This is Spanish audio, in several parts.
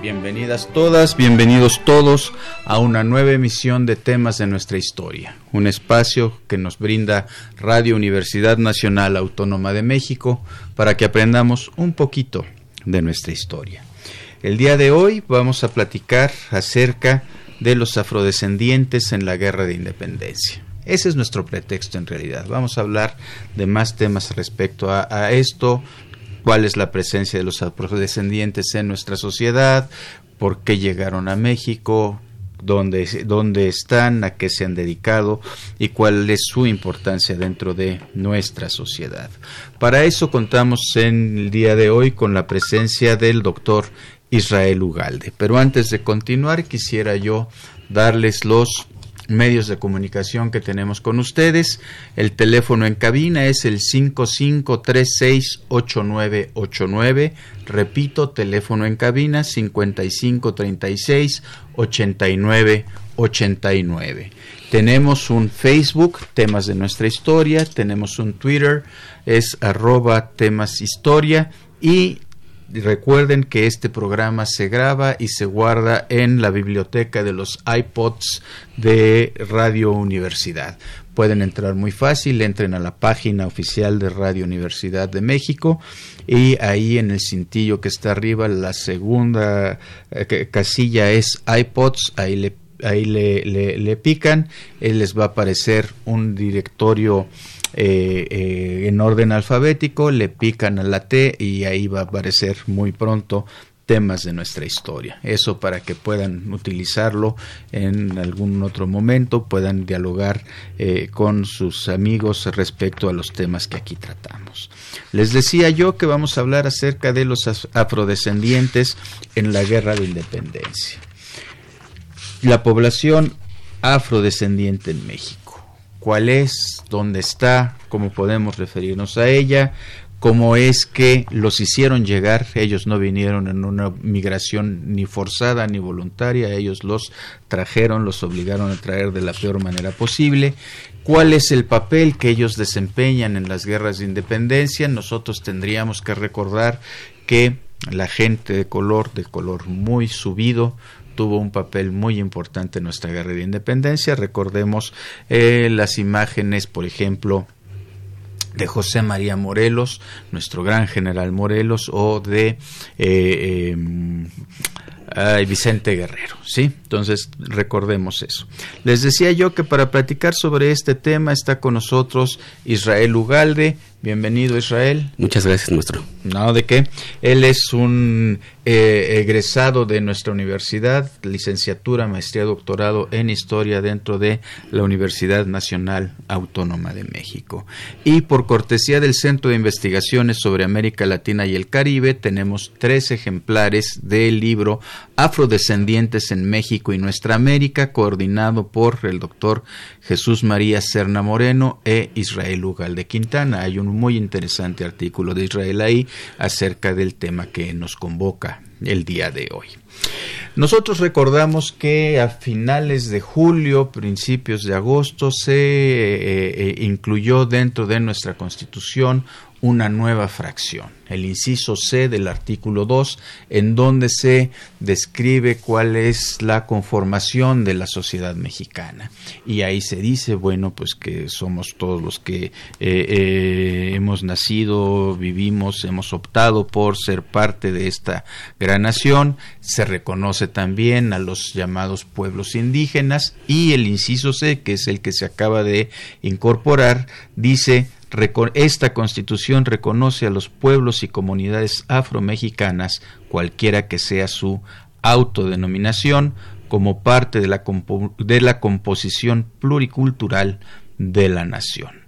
bienvenidas todas, bienvenidos todos a una nueva emisión de temas de nuestra historia, un espacio que nos brinda Radio Universidad Nacional Autónoma de México para que aprendamos un poquito de nuestra historia. El día de hoy vamos a platicar acerca de los afrodescendientes en la Guerra de Independencia. Ese es nuestro pretexto en realidad. Vamos a hablar de más temas respecto a, esto, cuál es la presencia de los afrodescendientes en nuestra sociedad, por qué llegaron a México, dónde, dónde están, a qué se han dedicado y cuál es su importancia dentro de nuestra sociedad. Para eso contamos en el día de hoy con la presencia del doctor Israel Ugalde. Pero antes de continuar, quisiera yo darles los medios de comunicación que tenemos con ustedes. El teléfono en cabina es el 55368989. Repito, teléfono en cabina 55368989. Tenemos un Facebook, temas de nuestra historia, tenemos un Twitter, es arroba temas historia y recuerden que este programa se graba y se guarda en la biblioteca de los iPods de Radio Universidad. Pueden entrar muy fácil, entren a la página oficial de Radio Universidad de México y ahí en el cintillo que está arriba, la segunda eh, casilla es iPods, ahí le ahí le, le, pican, él les va a aparecer un directorio eh, eh, en orden alfabético, le pican a la T y ahí va a aparecer muy pronto temas de nuestra historia. Eso para que puedan utilizarlo en algún otro momento, puedan dialogar eh, con sus amigos respecto a los temas que aquí tratamos. Les decía yo que vamos a hablar acerca de los afrodescendientes en la guerra de independencia. La población afrodescendiente en México cuál es, dónde está, cómo podemos referirnos a ella, cómo es que los hicieron llegar, ellos no vinieron en una migración ni forzada ni voluntaria, ellos los trajeron, los obligaron a traer de la peor manera posible, cuál es el papel que ellos desempeñan en las guerras de independencia, nosotros tendríamos que recordar que la gente de color, de color muy subido, tuvo un papel muy importante en nuestra guerra de independencia. Recordemos eh, las imágenes, por ejemplo, de José María Morelos, nuestro gran general Morelos, o de eh, em, Vicente Guerrero, ¿sí? Entonces recordemos eso. Les decía yo que para platicar sobre este tema está con nosotros Israel Ugalde, Bienvenido Israel. Muchas gracias, nuestro. No, ¿de qué? Él es un eh, egresado de nuestra universidad, licenciatura, maestría, doctorado en historia dentro de la Universidad Nacional Autónoma de México. Y por cortesía del Centro de Investigaciones sobre América Latina y el Caribe, tenemos tres ejemplares del libro Afrodescendientes en México y Nuestra América, coordinado por el doctor Jesús María Serna Moreno e Israel Ugal de Quintana. Hay un muy interesante artículo de Israel ahí acerca del tema que nos convoca el día de hoy. Nosotros recordamos que a finales de julio, principios de agosto, se eh, eh, incluyó dentro de nuestra constitución una nueva fracción, el inciso C del artículo 2, en donde se describe cuál es la conformación de la sociedad mexicana. Y ahí se dice, bueno, pues que somos todos los que eh, eh, hemos nacido, vivimos, hemos optado por ser parte de esta gran nación. Se reconoce también a los llamados pueblos indígenas y el inciso C, que es el que se acaba de incorporar, dice esta constitución reconoce a los pueblos y comunidades afromexicanas, cualquiera que sea su autodenominación, como parte de la, de la composición pluricultural de la nación.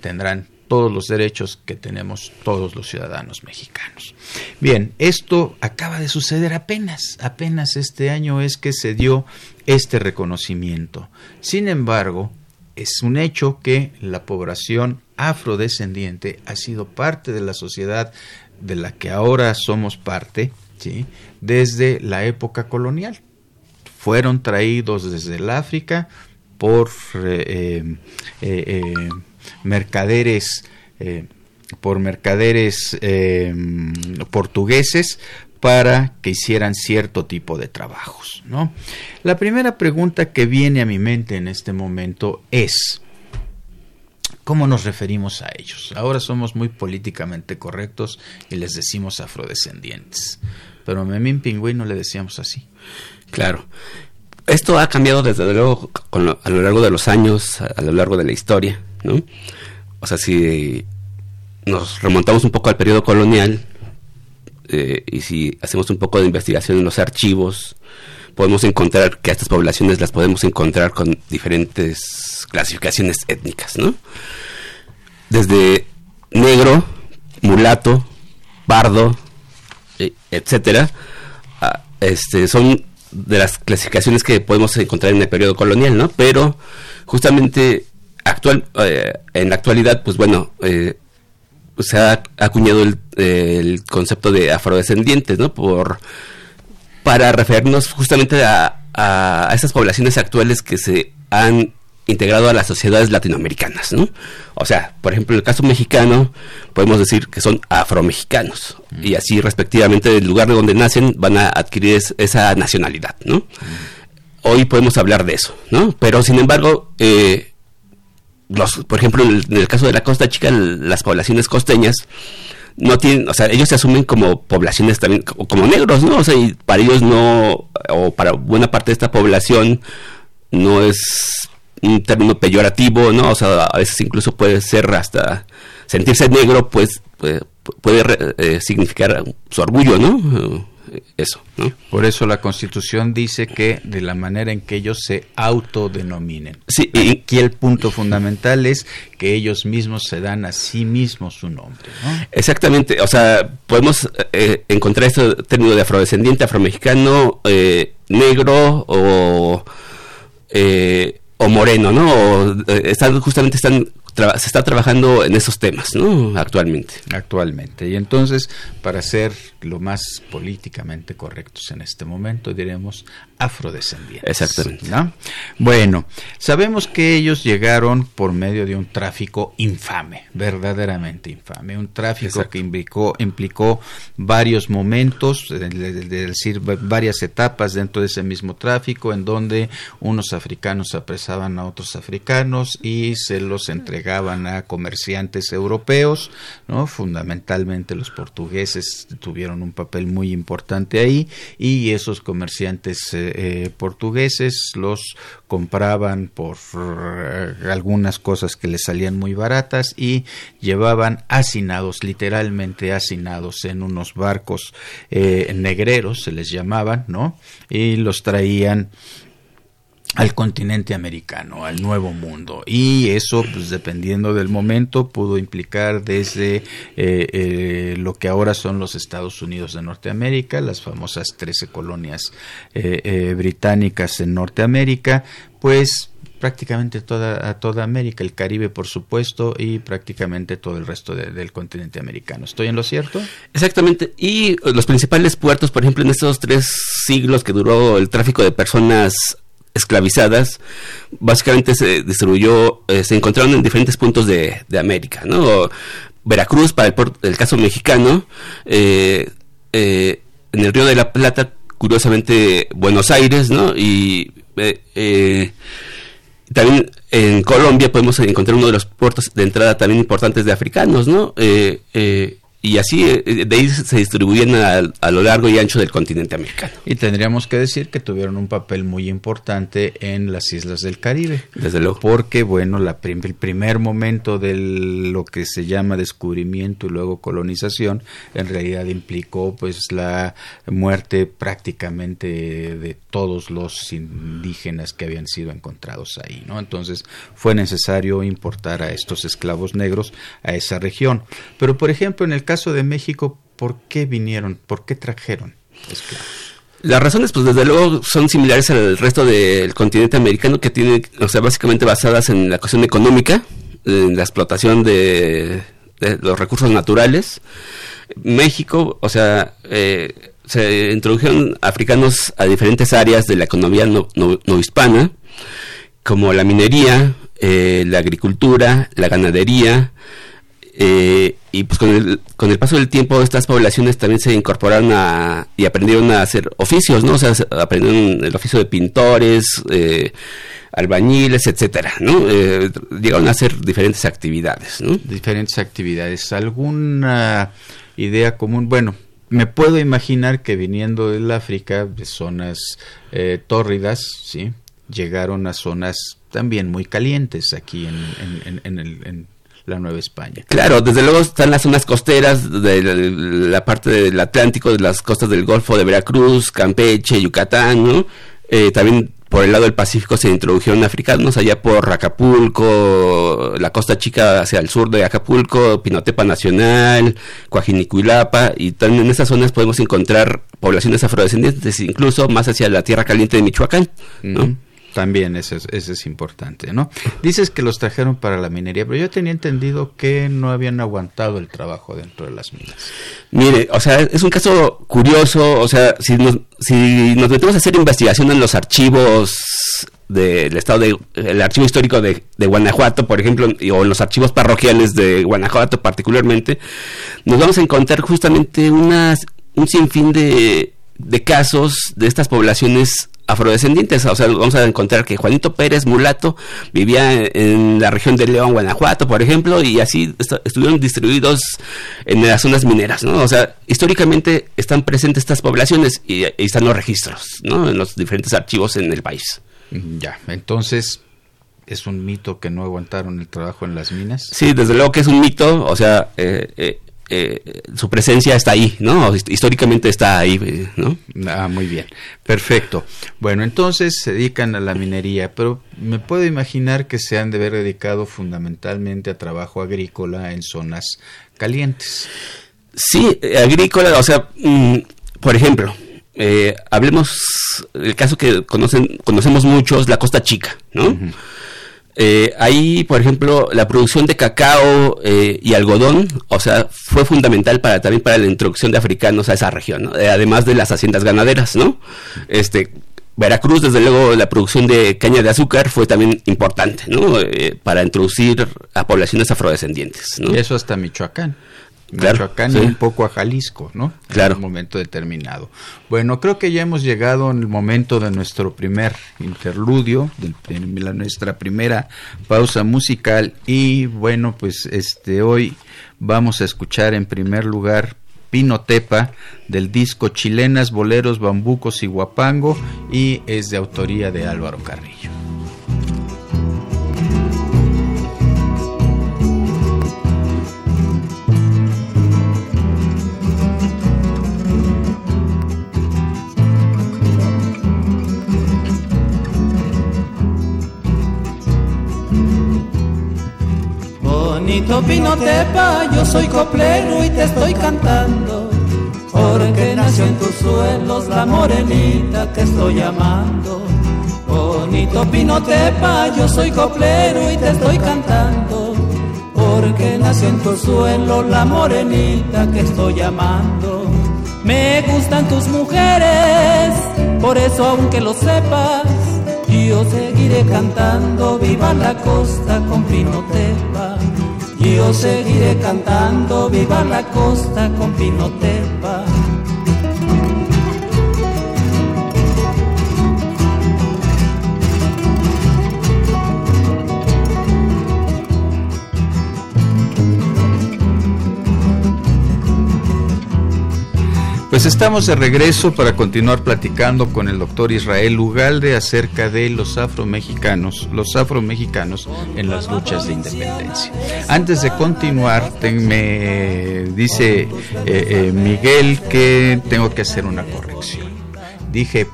Tendrán todos los derechos que tenemos todos los ciudadanos mexicanos. Bien, esto acaba de suceder apenas, apenas este año es que se dio este reconocimiento. Sin embargo, es un hecho que la población afrodescendiente ha sido parte de la sociedad de la que ahora somos parte, ¿sí? desde la época colonial. Fueron traídos desde el África por eh, eh, eh, mercaderes por mercaderes portugueses para que hicieran cierto tipo de trabajos. ¿no? La primera pregunta que viene a mi mente en este momento es, ¿cómo nos referimos a ellos? Ahora somos muy políticamente correctos y les decimos afrodescendientes, pero a Memín Pingüino le decíamos así. Claro. Esto ha cambiado desde luego a lo largo de los años, a, lo largo de la historia, ¿no? O sea, si nos remontamos un poco al periodo colonial eh, y si hacemos un poco de investigación en los archivos, podemos encontrar que a estas poblaciones las podemos encontrar con diferentes clasificaciones étnicas, ¿no? Desde negro, mulato, pardo, eh, etcétera, este, son de las clasificaciones que podemos encontrar en el periodo colonial, ¿no? Pero justamente actual, eh, en la actualidad, pues bueno, eh, se ha acuñado el, concepto de afrodescendientes, ¿no? Por, para referirnos justamente a, a, esas poblaciones actuales que se han integrado a las sociedades latinoamericanas, ¿no? O sea, por ejemplo, en el caso mexicano, podemos decir que son afromexicanos, y así respectivamente del lugar de donde nacen van a adquirir esa nacionalidad, ¿no? Hoy podemos hablar de eso, ¿no? Pero sin embargo, eh, los, por ejemplo, en el, caso de la Costa Chica, las poblaciones costeñas no tienen, o sea, ellos se asumen como poblaciones también, como negros, ¿no? O sea, y para ellos no, o para buena parte de esta población, no es un término peyorativo, ¿no? O sea, a veces incluso puede ser hasta sentirse negro, pues puede, puede eh, significar su orgullo, ¿no? Eso, ¿no? Por eso la Constitución dice que de la manera en que ellos se autodenominen. Sí, y aquí el punto fundamental es que ellos mismos se dan a sí mismos su nombre, ¿no? Exactamente, o sea, podemos eh, encontrar este término de afrodescendiente, afromexicano, eh, negro o eh, o moreno, ¿no? O, están justamente están se está trabajando en esos temas, ¿no? Actualmente. Actualmente. Y entonces, para ser lo más políticamente correctos en este momento, diremos afrodescendientes. Exactamente. Bueno, sabemos que ellos llegaron por medio de un tráfico infame, verdaderamente infame, un tráfico que implicó, implicó varios momentos, es decir, varias etapas dentro de ese mismo tráfico, en donde unos africanos apresaban a otros africanos y se los entregaban llegaban a comerciantes europeos, ¿no? fundamentalmente los portugueses tuvieron un papel muy importante ahí y esos comerciantes eh, eh, portugueses los compraban por eh, algunas cosas que les salían muy baratas y llevaban hacinados, literalmente hacinados en unos barcos negreros, se les llamaban, ¿no? Y los traían al continente americano, al nuevo mundo. Y eso, pues dependiendo del momento, pudo implicar desde eh, eh, lo que ahora son los Estados Unidos de Norteamérica, las famosas 13 colonias eh, británicas en Norteamérica, pues prácticamente toda, a toda América, el Caribe por supuesto y prácticamente todo el resto del continente americano. ¿Estoy en lo cierto? Exactamente. Y los principales puertos, por ejemplo, en estos tres siglos que duró el tráfico de personas esclavizadas, básicamente se distribuyó, eh, se encontraron en diferentes puntos de, América, ¿no? Veracruz, para el, el caso mexicano, eh, eh, en el Río de la Plata, curiosamente Buenos Aires, ¿no? Y también en Colombia podemos encontrar uno de los puertos de entrada también importantes de africanos, ¿no? Y así eh, de ahí se distribuyen a, lo largo y ancho del continente americano. Y tendríamos que decir que tuvieron un papel muy importante en las islas del Caribe. Desde luego. Porque, bueno, la el primer momento de lo que se llama descubrimiento y luego colonización, en realidad implicó pues la muerte prácticamente de todos los indígenas que habían sido encontrados ahí, ¿no? Entonces fue necesario importar a estos esclavos negros a esa región. Pero, por ejemplo, en el caso caso de México, ¿por qué vinieron? ¿Por qué trajeron? Las razones, pues desde luego, son similares al resto del continente americano, que tiene, o sea, básicamente basadas en la cuestión económica, en la explotación de, los recursos naturales. México, o sea, eh, se introdujeron africanos a diferentes áreas de la economía no, hispana, como la minería, eh, la agricultura, la ganadería, eh, y pues con el, con el paso del tiempo estas poblaciones también se incorporaron a, y aprendieron a hacer oficios, ¿no? O sea, aprendieron el oficio de pintores, eh, albañiles, etcétera, ¿no? Eh, llegaron a hacer diferentes actividades, ¿no? Diferentes actividades. ¿Alguna idea común? Bueno, me puedo imaginar que viniendo del África, de zonas eh, tórridas, ¿sí? Llegaron a zonas también muy calientes aquí en, en, en, la Nueva España. Claro, desde luego están las zonas costeras de la, parte del Atlántico, de las costas del Golfo de Veracruz, Campeche, Yucatán, ¿no? Eh, también por el lado del Pacífico se introdujeron africanos, allá por Acapulco, la costa chica hacia el sur de Acapulco, Pinotepa Nacional, Coajinicuilapa, y también en esas zonas podemos encontrar poblaciones afrodescendientes, incluso más hacia la tierra caliente de Michoacán, ¿no? También ese es, ese es importante, ¿no? Dices que los trajeron para la minería, pero yo tenía entendido que no habían aguantado el trabajo dentro de las minas. Mire, o sea, es un caso curioso, o sea, si nos, si nos metemos a hacer investigación en los archivos del estado de el archivo histórico de, de, Guanajuato, por ejemplo, o en los archivos parroquiales de Guanajuato particularmente, nos vamos a encontrar justamente unas un sinfín de, de casos de estas poblaciones afrodescendientes. O sea, vamos a encontrar que Juanito Pérez, mulato, vivía en la región de León, Guanajuato, por ejemplo, y así estuvieron distribuidos en las zonas mineras, ¿no? O sea, históricamente están presentes estas poblaciones y, están los registros, ¿no? En los diferentes archivos en el país. Ya, entonces, ¿Es un mito que no aguantaron el trabajo en las minas? Sí, desde luego que es un mito, o sea, eh, eh, eh, su presencia está ahí, ¿no? Históricamente está ahí, ¿no? Ah, muy bien, perfecto. Bueno, entonces se dedican a la minería, pero me puedo imaginar que se han de haber dedicado fundamentalmente a trabajo agrícola en zonas calientes. Sí, agrícola, o sea, mm, por ejemplo, eh, hablemos el caso que conocen, conocemos muchos, la Costa Chica, ¿no? Eh, ahí, por ejemplo, la producción de cacao eh, y algodón, o sea, fue fundamental para también para la introducción de africanos a esa región. Eh, además de las haciendas ganaderas, ¿no? Este, Veracruz, desde luego, la producción de caña de azúcar fue también importante, ¿no? para introducir a poblaciones afrodescendientes, ¿no? Eso hasta Michoacán claro, y un poco a Jalisco, ¿no? Claro. En un momento determinado. Bueno, creo que ya hemos llegado en el momento de nuestro primer interludio, de nuestra primera pausa musical y bueno, pues este hoy vamos a escuchar en primer lugar Pinotepa del disco Chilenas, Boleros, Bambucos y Guapango y es de autoría de Álvaro Carrillo. Bonito Pinotepa, yo soy coplero y te estoy cantando, porque nació en tus suelos la morenita que estoy amando. Bonito Pinotepa, yo soy coplero y te estoy cantando, porque nació en tu suelo la morenita que estoy amando. Me gustan tus mujeres, por eso aunque lo sepas, yo seguiré cantando, viva la costa con Pinotepa. Yo seguiré cantando, viva la costa con Pinotepa. Pues estamos de regreso para continuar platicando con el doctor Israel Ugalde acerca de los afromexicanos, los afromexicanos en las luchas de independencia. Antes de continuar, me dice eh, eh, Miguel que tengo que hacer una corrección. Dije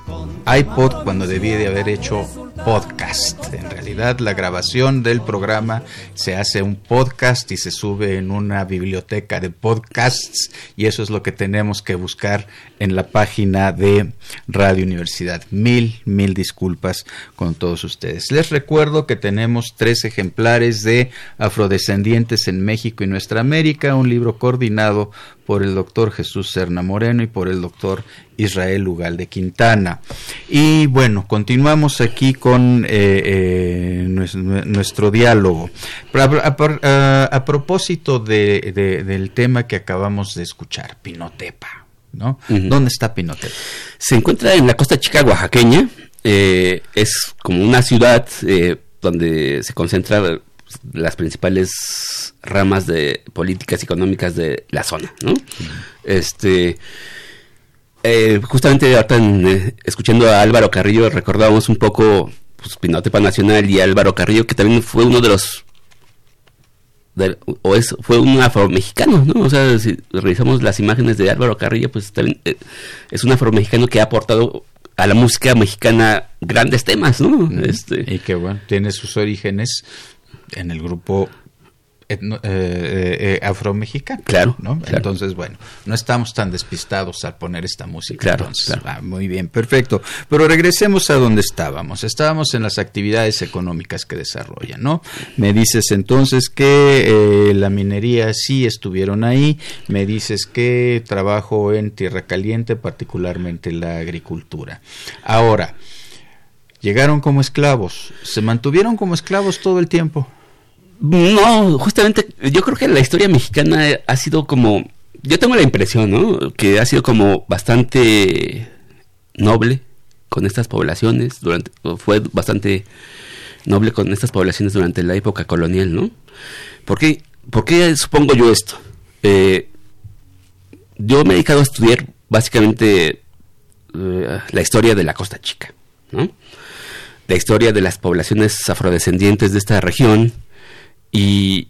iPod cuando debí de haber hecho podcast. En realidad la grabación del programa se hace un podcast y se sube en una biblioteca de podcasts y eso es lo que tenemos que buscar en la página de Radio Universidad. Mil, mil disculpas con todos ustedes. Les recuerdo que tenemos tres ejemplares de Afrodescendientes en México y Nuestra América, un libro coordinado por el doctor Jesús Serna Moreno y por el doctor Israel Lugal de Quintana. Y bueno, continuamos aquí con eh, eh, nuestro, diálogo. A, propósito del tema que acabamos de escuchar, Pinotepa. ¿no? ¿Dónde está Pinotepa? Se encuentra en la costa chica oaxaqueña. Eh, es como una ciudad donde se concentra las principales ramas de políticas económicas de la zona, ¿no? Este, eh, justamente ahorita eh, escuchando a Álvaro Carrillo recordábamos un poco pues, Pinotepa Nacional y Álvaro Carrillo que también fue uno de los o es fue un afromexicano, ¿no? O sea, si revisamos las imágenes de Álvaro Carrillo, pues también eh, es un afromexicano que ha aportado a la música mexicana grandes temas, ¿no? Este y que bueno, tiene sus orígenes en el grupo eh, eh, eh, afro-mexicano. Claro, ¿no? Entonces, bueno, no estamos tan despistados al poner esta música. Claro, ah, muy bien, perfecto. Pero regresemos a donde estábamos. Estábamos en las actividades económicas que desarrollan, ¿no? Me dices entonces que la minería sí estuvieron ahí. Me dices que trabajo en Tierra Caliente, particularmente la agricultura. Ahora, llegaron como esclavos. ¿Se mantuvieron como esclavos todo el tiempo? No, justamente yo creo que la historia mexicana ha sido como, yo tengo la impresión, ¿no? Que ha sido como bastante noble con estas poblaciones, durante, fue bastante noble con estas poblaciones durante la época colonial, ¿no? ¿Por qué, supongo yo esto? Eh, yo me he dedicado a estudiar básicamente eh, la historia de la Costa Chica, ¿no? La historia de las poblaciones afrodescendientes de esta región, y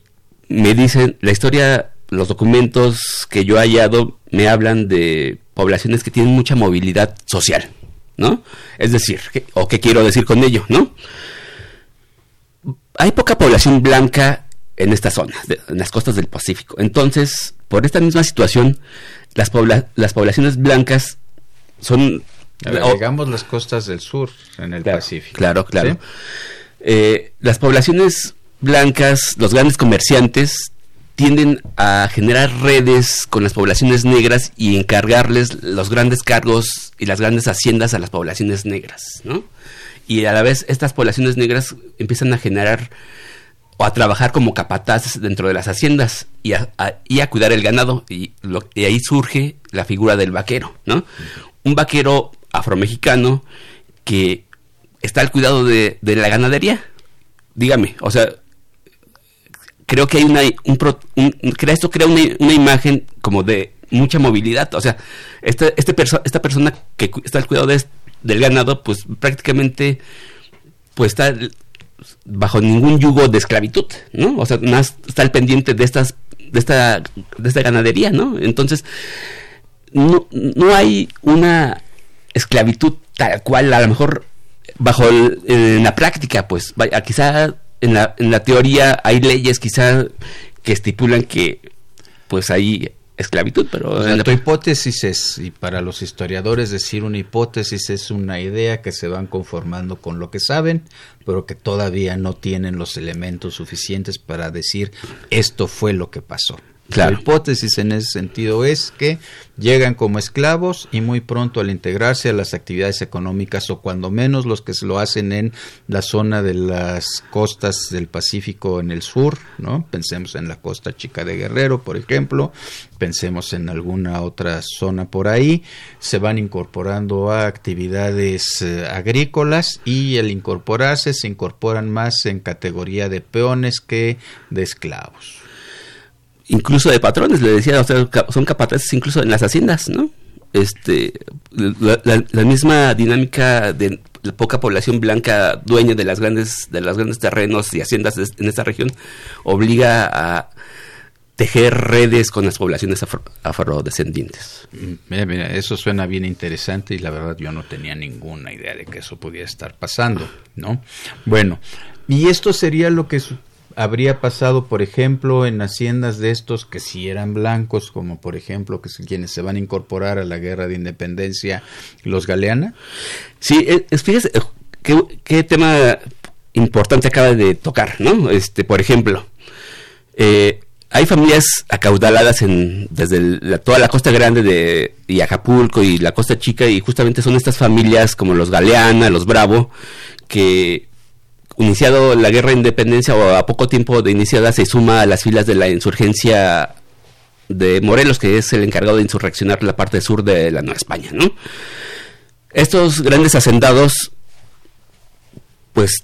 me dicen, la historia, los documentos que yo he hallado me hablan de poblaciones que tienen mucha movilidad social, ¿no? Es decir, o qué quiero decir con ello, ¿no? Hay poca población blanca en estas zonas, en las costas del Pacífico. Entonces, por esta misma situación, las, las poblaciones blancas son... Digamos las costas del sur, en el Pacífico. Claro, claro. Eh, las poblaciones blancas, los grandes comerciantes tienden a generar redes con las poblaciones negras y encargarles los grandes cargos y las grandes haciendas a las poblaciones negras, ¿no? Y a la vez estas poblaciones negras empiezan a generar o a trabajar como capataces dentro de las haciendas y a, y a cuidar el ganado y, ahí surge la figura del vaquero, ¿no? Un vaquero afromexicano que está al cuidado de, de la ganadería. Dígame, o sea, creo que hay una, un, esto crea una, imagen como de mucha movilidad. O sea, este, este esta persona que está al cuidado del ganado, pues prácticamente pues está bajo ningún yugo de esclavitud, ¿no? O sea, más está al pendiente de estas de esta de esta ganadería, ¿no? Entonces no, no hay una esclavitud tal cual a lo mejor bajo en la práctica, pues vaya, quizá en la, en la teoría hay leyes quizá que estipulan que pues hay esclavitud, pero... la... tu hipótesis es, y para los historiadores decir una hipótesis es una idea que se van conformando con lo que saben, pero que todavía no tienen los elementos suficientes para decir esto fue lo que pasó. La hipótesis en ese sentido es que llegan como esclavos y muy pronto al integrarse a las actividades económicas o cuando menos los que se lo hacen en la zona de las costas del Pacífico en el sur, ¿no? Pensemos en la costa chica de Guerrero, por ejemplo, pensemos en alguna otra zona por ahí, se van incorporando a actividades eh, agrícolas y al incorporarse se incorporan más en categoría de peones que de esclavos incluso de patrones, le decía, o sea, son capataces incluso en las haciendas, ¿no? Este, la, misma dinámica de la poca población blanca dueña de las grandes, de los grandes terrenos y haciendas en esta región obliga a tejer redes con las poblaciones afrodescendientes. Mm, mira, mira, eso suena bien interesante y la verdad yo no tenía ninguna idea de que eso pudiera estar pasando, ¿no? Bueno, y esto sería lo que habría pasado, por ejemplo, en haciendas de estos que sí eran blancos, como por ejemplo que quienes se van a incorporar a la guerra de independencia, los Galeana. Sí, es, fíjese qué, qué tema importante acaba de tocar, ¿no? Este, por ejemplo, eh, hay familias acaudaladas en desde toda la costa grande de y Acapulco y la costa chica y justamente son estas familias como los Galeana, los Bravo que iniciado la guerra de independencia o a poco tiempo de iniciada se suma a las filas de la insurgencia de Morelos que es el encargado de insurreccionar la parte sur de la Nueva España, ¿no? Estos grandes hacendados pues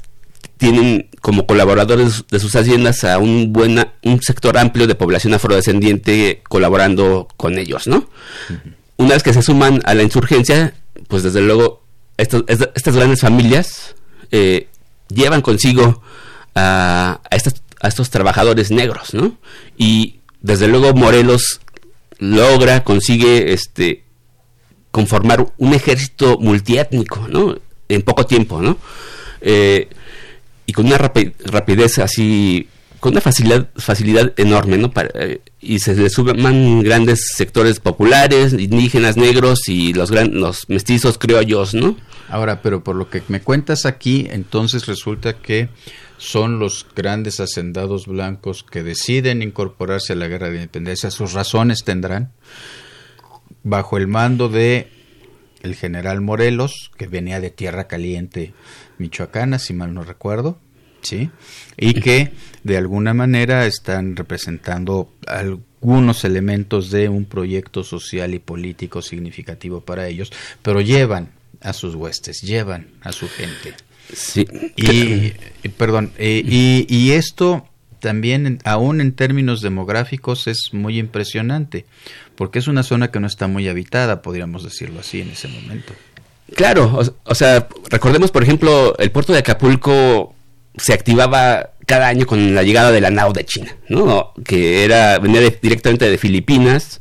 tienen como colaboradores de sus haciendas a un buena, un sector amplio de población afrodescendiente colaborando con ellos, ¿no? Una vez que se suman a la insurgencia, pues desde luego estos, estas grandes familias eh, llevan consigo a, estos, a estos trabajadores negros, ¿no? Y desde luego Morelos logra, consigue este conformar un ejército multiétnico, ¿no? En poco tiempo, ¿no? Eh, y con una rapidez así, con una facilidad, facilidad enorme, ¿no? Eh, y se le suman grandes sectores populares, indígenas, negros y los, gran, los mestizos criollos, ¿no? Ahora, pero por lo que me cuentas aquí, entonces resulta que son los grandes hacendados blancos que deciden incorporarse a la guerra de independencia. Sus razones tendrán bajo el mando de el general Morelos, que venía de Tierra Caliente, Michoacana, si mal no recuerdo, ¿sí? Y que de alguna manera están representando algunos elementos de un proyecto social y político significativo para ellos, pero llevan a sus huestes, llevan a su gente. Sí. Y, perdón, eh, y, y esto también, aún en términos demográficos, es muy impresionante, porque es una zona que no está muy habitada, podríamos decirlo así, en ese momento. Claro, o, sea, recordemos, por ejemplo, el puerto de Acapulco se activaba cada año con la llegada de la nao de China, ¿no? Que era venía directamente de Filipinas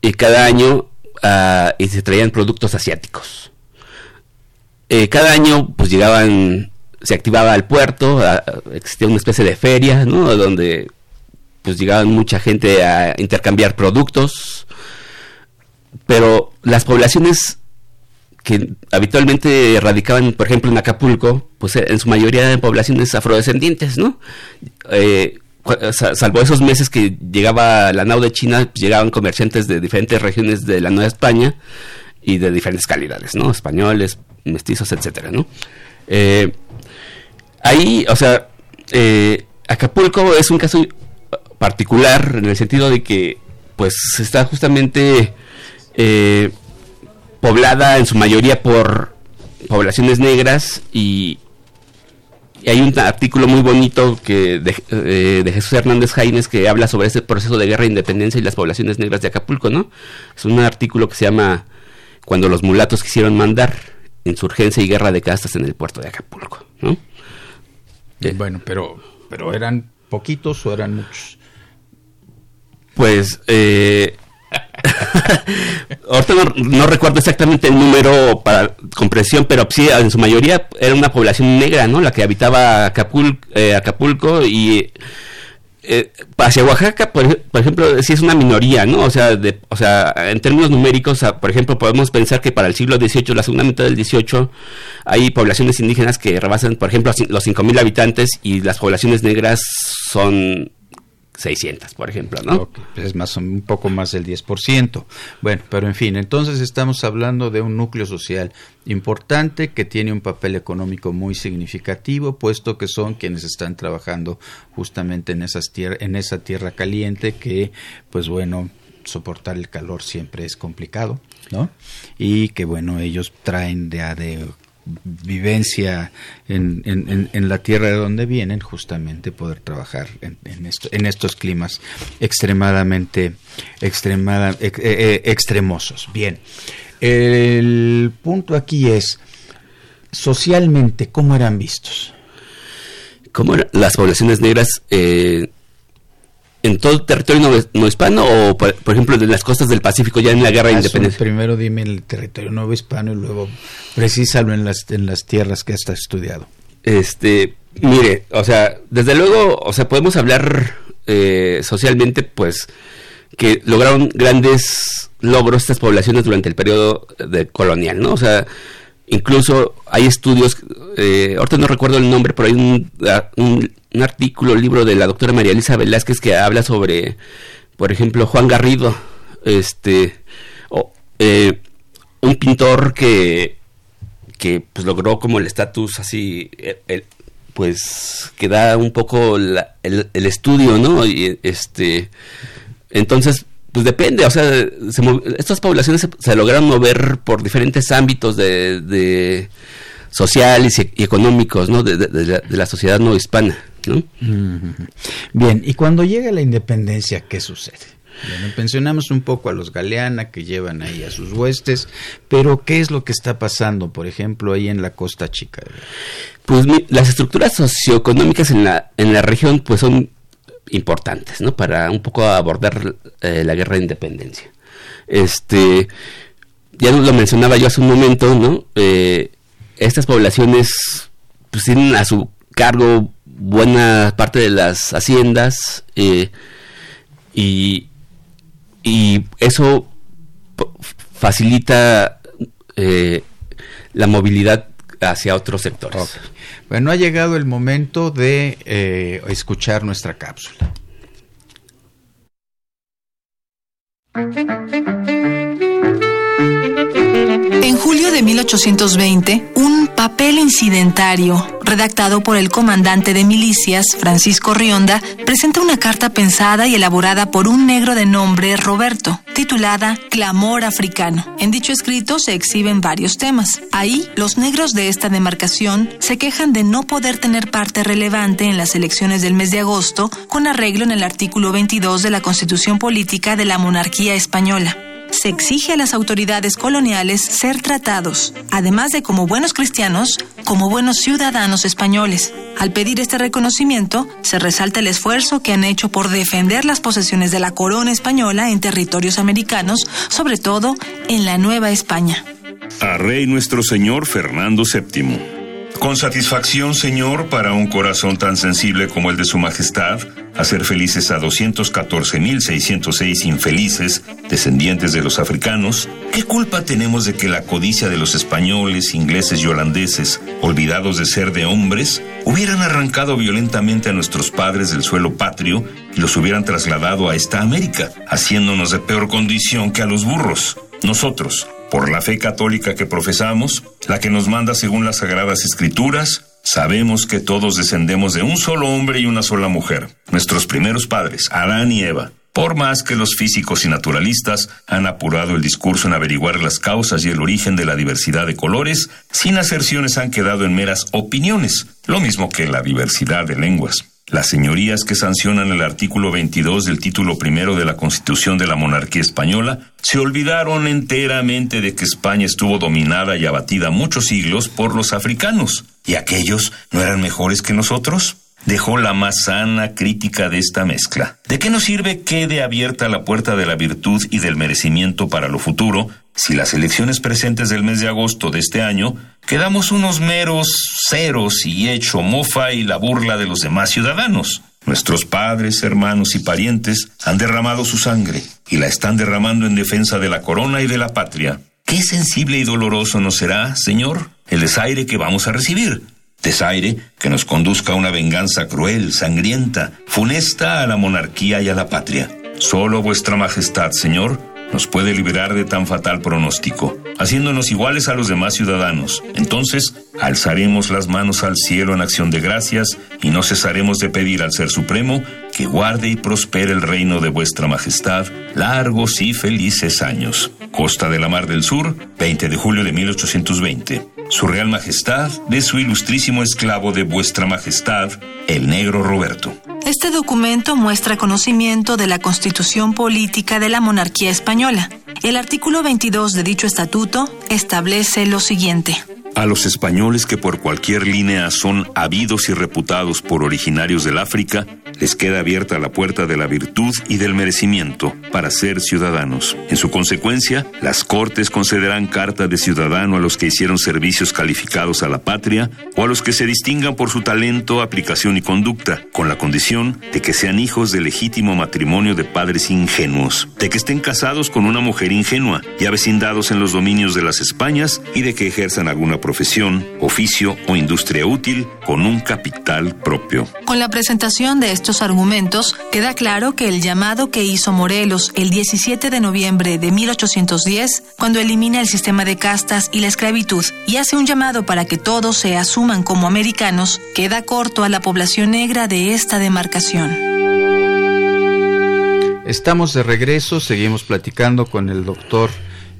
y cada año uh, y se traían productos asiáticos. Eh, cada año, pues llegaban, se activaba el puerto, existía una especie de feria, ¿no? Donde pues llegaban mucha gente a intercambiar productos, pero las poblaciones que habitualmente radicaban, por ejemplo, en Acapulco, pues en su mayoría en poblaciones afrodescendientes, ¿no? Eh, salvo esos meses que llegaba la nao de China, pues llegaban comerciantes de diferentes regiones de la Nueva España y de diferentes calidades, ¿no? Españoles, mestizos, etcétera, ¿no? Eh, ahí, o sea, eh, Acapulco es un caso particular en el sentido de que, pues, está justamente poblada en su mayoría por poblaciones negras y, hay un artículo muy bonito que de, eh, de, Jesús Hernández Jaines que habla sobre ese proceso de guerra de independencia y las poblaciones negras de Acapulco, ¿no? Es un artículo que se llama Cuando los mulatos quisieron mandar, insurgencia y guerra de castas en el puerto de Acapulco, ¿no? Bueno, pero, pero ¿eran poquitos o eran muchos? Pues eh, Ahorita no, recuerdo exactamente el número para comprensión, pero sí, en su mayoría era una población negra, ¿no? La que habitaba Acapulco, eh, Acapulco y eh, hacia Oaxaca, por, ejemplo, sí es una minoría, ¿no? O sea, de, o sea, en términos numéricos, por ejemplo, podemos pensar que para el siglo XVIII, la segunda mitad del XVIII, hay poblaciones indígenas que rebasan, por ejemplo, los 5.000 habitantes y las poblaciones negras son 600, por ejemplo, ¿no? es más un poco más del 10%. Bueno, pero en fin, entonces estamos hablando de un núcleo social importante que tiene un papel económico muy significativo, puesto que son quienes están trabajando justamente en esas tierra, en esa tierra caliente que pues bueno, soportar el calor siempre es complicado, ¿no? Y que bueno, ellos traen de, de vivencia en, en, la tierra de donde vienen, justamente poder trabajar en, en estos climas extremadamente extremada, eh, eh, extremosos. Bien, el punto aquí es, socialmente, ¿cómo eran vistos? ¿Cómo las poblaciones negras? Eh, en todo el territorio no, hispano o, por, ejemplo, en las costas del Pacífico ya en la guerra de independencia? Primero dime el territorio nuevo hispano y luego precisalo en las, en las tierras que has estudiado. Este, mire, o sea, desde luego, o sea, podemos hablar eh, socialmente, pues, que lograron grandes logros estas poblaciones durante el periodo de colonial, ¿no? O sea, incluso hay estudios, eh, ahorita no recuerdo el nombre, pero hay un, un, un artículo, libro de la doctora María Elisa Velázquez que habla sobre, por ejemplo, Juan Garrido, este, eh, un pintor que, que pues logró como el estatus así, pues que da un poco el, el, estudio, ¿no? Y este, entonces, pues depende, o sea, estas poblaciones se, lograron mover por diferentes ámbitos de, sociales y, económicos, ¿no? De, la, sociedad no hispana, ¿no? Bien, y cuando llega la independencia, ¿qué sucede? Bueno, pensionamos un poco a los Galeana que llevan ahí a sus huestes, pero ¿qué es lo que está pasando, por ejemplo, ahí en la Costa Chica? Pues las estructuras socioeconómicas en la, en la región pues son importantes, ¿no? Para un poco abordar eh, la guerra de independencia. Este, ya lo mencionaba yo hace un momento, ¿no? Eh, estas poblaciones pues, tienen a su cargo buena parte de las haciendas eh, y, y, eso facilita la movilidad hacia otros sectores. Bueno, ha llegado el momento de eh, escuchar nuestra cápsula. En julio de 1820, un papel incidentario, redactado por el comandante de milicias, Francisco Rionda, presenta una carta pensada y elaborada por un negro de nombre Roberto, titulada Clamor Africano. En dicho escrito se exhiben varios temas. Ahí, los negros de esta demarcación se quejan de no poder tener parte relevante en las elecciones del mes de agosto, con arreglo en el artículo 22 de la Constitución Política de la Monarquía Española se exige a las autoridades coloniales ser tratados, además de como buenos cristianos, como buenos ciudadanos españoles. Al pedir este reconocimiento, se resalta el esfuerzo que han hecho por defender las posesiones de la corona española en territorios americanos, sobre todo en la Nueva España. A Rey nuestro Señor Fernando VII. Con satisfacción, Señor, para un corazón tan sensible como el de Su Majestad, hacer felices a 214.606 infelices, descendientes de los africanos, ¿qué culpa tenemos de que la codicia de los españoles, ingleses y holandeses, olvidados de ser de hombres, hubieran arrancado violentamente a nuestros padres del suelo patrio y los hubieran trasladado a esta América, haciéndonos de peor condición que a los burros? Nosotros, por la fe católica que profesamos, la que nos manda según las sagradas escrituras, sabemos que todos descendemos de un solo hombre y una sola mujer, nuestros primeros padres, Adán y Eva. Por más que los físicos y naturalistas han apurado el discurso en averiguar las causas y el origen de la diversidad de colores, sin aserciones han quedado en meras opiniones, lo mismo que la diversidad de lenguas. Las señorías que sancionan el artículo 22 del título primero de la Constitución de la Monarquía Española se olvidaron enteramente de que España estuvo dominada y abatida muchos siglos por los africanos. ¿Y aquellos no eran mejores que nosotros? dejó la más sana crítica de esta mezcla. ¿De qué nos sirve quede abierta la puerta de la virtud y del merecimiento para lo futuro si las elecciones presentes del mes de agosto de este año quedamos unos meros ceros y hecho mofa y la burla de los demás ciudadanos? Nuestros padres, hermanos y parientes han derramado su sangre y la están derramando en defensa de la corona y de la patria. Qué sensible y doloroso nos será, Señor, el desaire que vamos a recibir desaire que nos conduzca a una venganza cruel, sangrienta, funesta a la monarquía y a la patria. Solo vuestra majestad, Señor, nos puede liberar de tan fatal pronóstico, haciéndonos iguales a los demás ciudadanos. Entonces, alzaremos las manos al cielo en acción de gracias y no cesaremos de pedir al Ser Supremo que guarde y prospere el reino de vuestra majestad largos y felices años. Costa de la Mar del Sur, 20 de julio de 1820. Su Real Majestad, de su ilustrísimo esclavo de vuestra Majestad, el negro Roberto. Este documento muestra conocimiento de la constitución política de la monarquía española. El artículo 22 de dicho estatuto establece lo siguiente. A los españoles que por cualquier línea son habidos y reputados por originarios del África, les queda abierta la puerta de la virtud y del merecimiento para ser ciudadanos. En su consecuencia, las Cortes concederán carta de ciudadano a los que hicieron servicios calificados a la patria o a los que se distingan por su talento, aplicación y conducta, con la condición de que sean hijos de legítimo matrimonio de padres ingenuos, de que estén casados con una mujer ingenua y avecindados en los dominios de las Españas y de que ejerzan alguna profesión, oficio o industria útil con un capital propio. Con la presentación de estos argumentos, queda claro que el llamado que hizo Morelos el 17 de noviembre de 1810, cuando elimina el sistema de castas y la esclavitud y hace un llamado para que todos se asuman como americanos, queda corto a la población negra de esta demarcación. Estamos de regreso, seguimos platicando con el doctor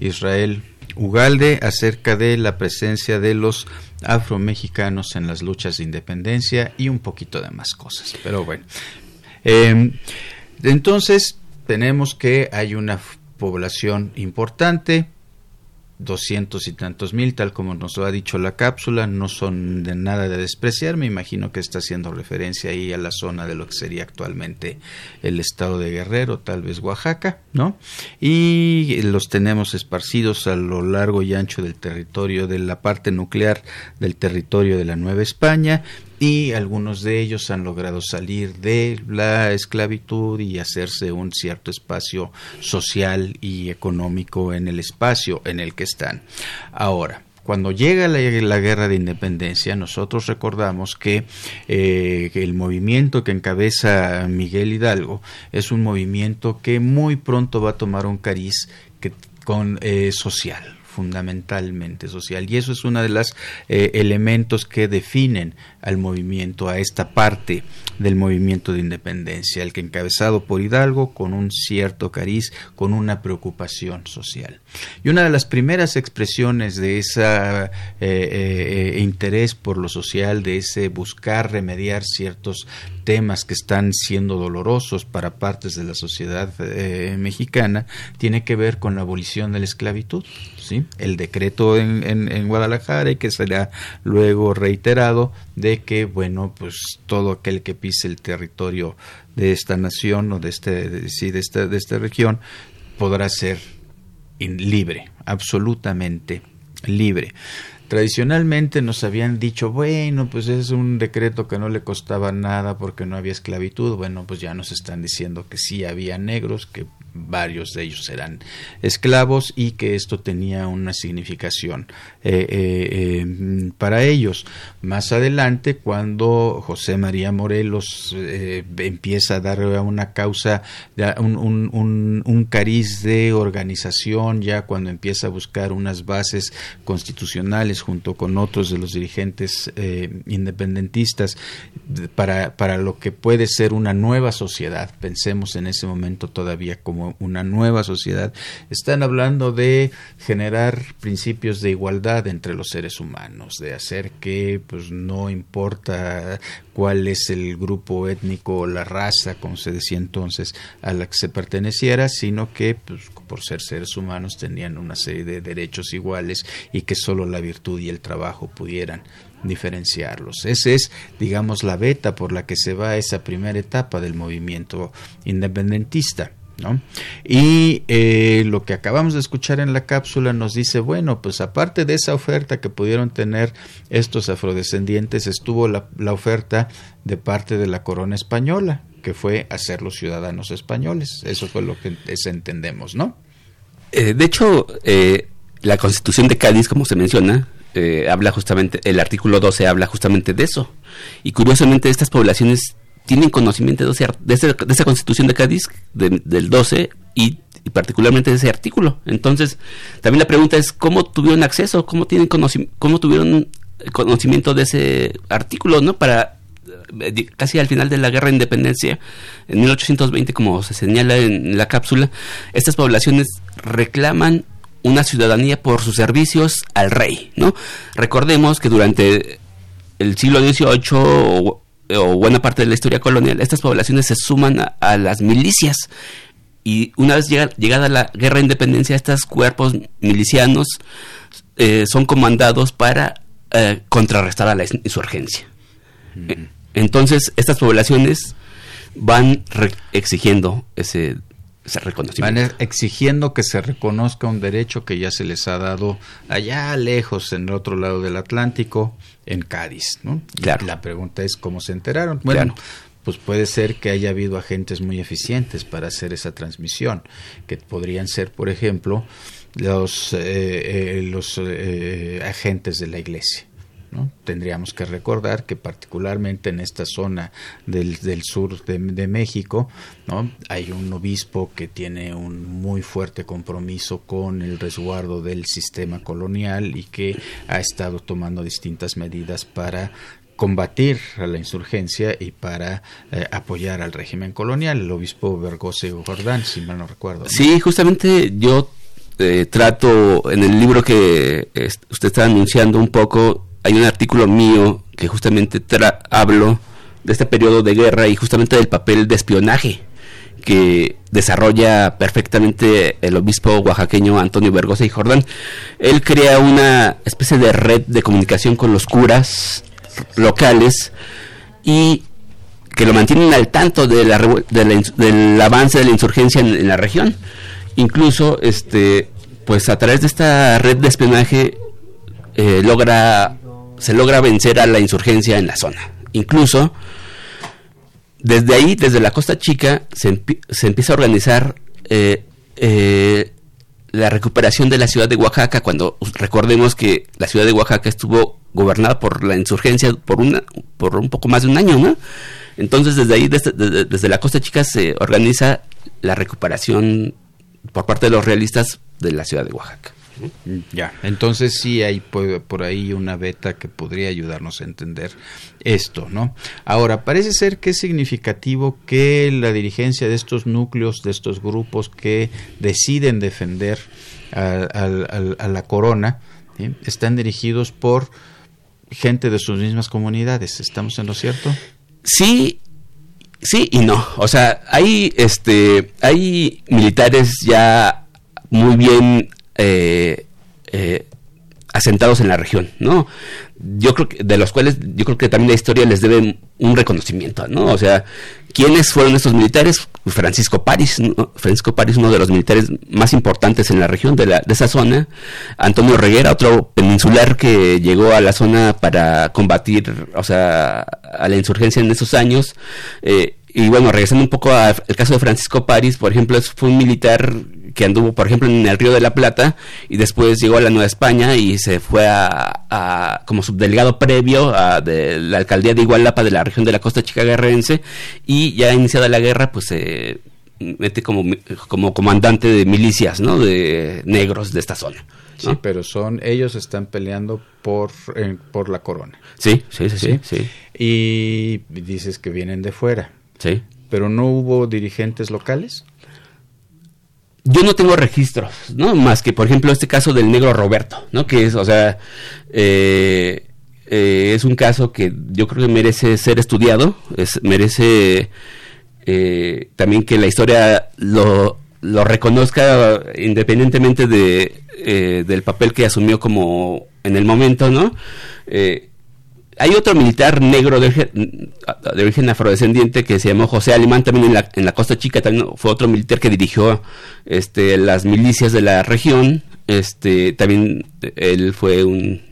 Israel Ugalde acerca de la presencia de los afromexicanos en las luchas de independencia y un poquito de más cosas. Pero bueno, em, entonces tenemos que hay una población importante, doscientos y tantos mil, tal como nos lo ha dicho la cápsula, no son de nada de despreciar, me imagino que está haciendo referencia ahí a la zona de lo que sería actualmente el estado de Guerrero, tal vez Oaxaca, ¿no? Y los tenemos esparcidos a lo largo y ancho del territorio de la parte nuclear del territorio de la Nueva España y algunos de ellos han logrado salir de la esclavitud y hacerse un cierto espacio social y económico en el espacio en el que están. Ahora, cuando llega la, guerra de independencia, nosotros recordamos que, eh, el movimiento que encabeza Miguel Hidalgo es un movimiento que muy pronto va a tomar un cariz que, con, eh, social fundamentalmente social y eso es uno de los eh, elementos que definen al movimiento, a esta parte del movimiento de independencia, el que encabezado por Hidalgo con un cierto cariz, con una preocupación social. Y una de las primeras expresiones de ese eh, eh, interés por lo social, de ese buscar remediar ciertos temas que están siendo dolorosos para partes de la sociedad eh, mexicana, tiene que ver con la abolición de la esclavitud. ¿sí? El decreto en, en, Guadalajara y que será luego reiterado de que, bueno, pues todo aquel que pise el territorio de esta nación o de, este, sí, de, esta, de esta región podrá ser libre, absolutamente libre. Tradicionalmente nos habían dicho, bueno, pues es un decreto que no le costaba nada porque no había esclavitud. Bueno, pues ya nos están diciendo que sí había negros, que varios de ellos eran esclavos y que esto tenía una significación eh, eh, eh, para ellos. Más adelante, cuando José María Morelos empieza a dar una causa, un, un, cariz de organización, ya cuando empieza a buscar unas bases constitucionales junto con otros de los dirigentes independentistas para, para lo que puede ser una nueva sociedad, pensemos en ese momento todavía como una nueva sociedad, están hablando de generar principios de igualdad entre los seres humanos, de hacer que pues no importa cuál es el grupo étnico o la raza, como se decía entonces, a la que se perteneciera, sino que pues, por ser seres humanos tenían una serie de derechos iguales y que solo la virtud y el trabajo pudieran diferenciarlos. Esa es, digamos, la beta por la que se va esa primera etapa del movimiento independentista. Y eh, lo que acabamos de escuchar en la cápsula nos dice, bueno, pues aparte de esa oferta que pudieron tener estos afrodescendientes, estuvo la, oferta de parte de la corona española, que fue hacer los ciudadanos españoles. Eso fue lo que entendemos, ¿no? Eh, de hecho, eh, la constitución de Cádiz, como se menciona, habla justamente, el artículo 12 habla justamente de eso. Y curiosamente estas poblaciones tienen conocimiento de, de, esa constitución de Cádiz del 12 y, particularmente de ese artículo. Entonces, también la pregunta es cómo tuvieron acceso, cómo tienen cómo tuvieron conocimiento de ese artículo, ¿no? Para eh, casi al final de la guerra de independencia, en 1820, como se señala en la cápsula, estas poblaciones reclaman una ciudadanía por sus servicios al rey, ¿no? Recordemos que durante el siglo XVIII o buena parte de la historia colonial, estas poblaciones se suman a, las milicias. Y una vez llegada la guerra de independencia, estos cuerpos milicianos eh, son comandados para eh, contrarrestar a la insurgencia. Entonces, estas poblaciones van exigiendo ese, reconocimiento. Van exigiendo que se reconozca un derecho que ya se les ha dado allá lejos, en el otro lado del Atlántico, en Cádiz. ¿no? Claro. La pregunta es cómo se enteraron. Bueno, pues puede ser que haya habido agentes muy eficientes para hacer esa transmisión, que podrían ser, por ejemplo, los, eh, eh, los eh, agentes de la iglesia. ¿No? Tendríamos que recordar que particularmente en esta zona del, del sur de, México ¿no? hay un obispo que tiene un muy fuerte compromiso con el resguardo del sistema colonial y que ha estado tomando distintas medidas para combatir a la insurgencia y para eh, apoyar al régimen colonial, el obispo Bergoce Jordán, si mal no recuerdo. Sí, justamente yo eh, trato en el libro que usted está anunciando un poco, hay un artículo mío que justamente hablo de este periodo de guerra y justamente del papel de espionaje que desarrolla perfectamente el obispo oaxaqueño Antonio Bergosa y Jordán. Él crea una especie de red de comunicación con los curas locales y que lo mantienen al tanto de la, del avance de la insurgencia en, la región. Incluso, este, pues a través de esta red de espionaje eh, logra, se logra vencer a la insurgencia en la zona. Incluso, desde ahí, desde la Costa Chica, se, se empieza a organizar eh, eh, la recuperación de la ciudad de Oaxaca, cuando recordemos que la ciudad de Oaxaca estuvo gobernada por la insurgencia por una por un poco más de un año, ¿no? Entonces desde ahí, desde, la Costa Chica se organiza la recuperación por parte de los realistas de la ciudad de Oaxaca. Ya, entonces sí hay por, ahí una beta que podría ayudarnos a entender esto, ¿no? Ahora, parece ser que es significativo que la dirigencia de estos núcleos, de estos grupos que deciden defender a, la corona, están dirigidos por gente de sus mismas comunidades. ¿Estamos en lo cierto? Sí, sí y no. O sea, hay, este, hay militares ya muy bien eh, eh, asentados en la región, ¿no? Yo creo que de los cuales yo creo que también la historia les debe un reconocimiento, ¿no? O sea, ¿quiénes fueron estos militares? Francisco París, Francisco París, uno de los militares más importantes en la región de, la, esa zona, Antonio Reguera, otro peninsular que llegó a la zona para combatir, o sea, a la insurgencia en esos años, eh, y bueno, regresando un poco al caso de Francisco París, por ejemplo, fue un militar que anduvo, por ejemplo, en el Río de la Plata y después llegó a la Nueva España y se fue a, como subdelegado previo a, de la alcaldía de Igualapa de la región de la costa chica guerrerense y ya iniciada la guerra, pues se mete como, como comandante de milicias, ¿no? De negros de esta zona. Sí, pero son ellos están peleando por por la corona. Sí, sí, sí, sí, sí. Y dices que vienen de fuera. Sí. Pero no hubo dirigentes locales. Yo no tengo registros, ¿no? Más que, por ejemplo, este caso del negro Roberto, ¿no? Que es, o sea, eh, eh, es un caso que yo creo que merece ser estudiado, es, merece eh, también que la historia lo, lo reconozca independientemente de, del papel que asumió como en el momento, ¿no? Hay otro militar negro de origen, afrodescendiente que se llamó José Alemán, también en la, en la Costa Chica, también fue otro militar que dirigió este, las milicias de la región. Este, también él fue un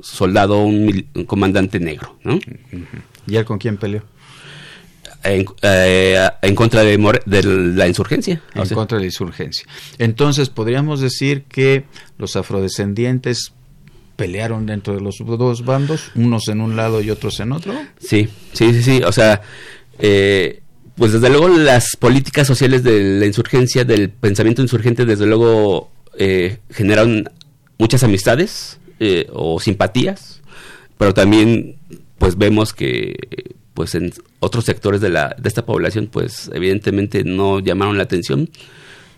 soldado, un, comandante negro. ¿no? ¿Y él con quién peleó? En, eh, contra de, de, la insurgencia. En contra de la insurgencia. Entonces, podríamos decir que los afrodescendientes pelearon dentro de los dos bandos, unos en un lado y otros en otro. Sí, sí, sí, sí. O sea, eh, pues desde luego las políticas sociales de la insurgencia, del pensamiento insurgente, desde luego eh, generaron muchas amistades eh, o simpatías, pero también pues vemos que pues en otros sectores de, la, de esta población pues evidentemente no llamaron la atención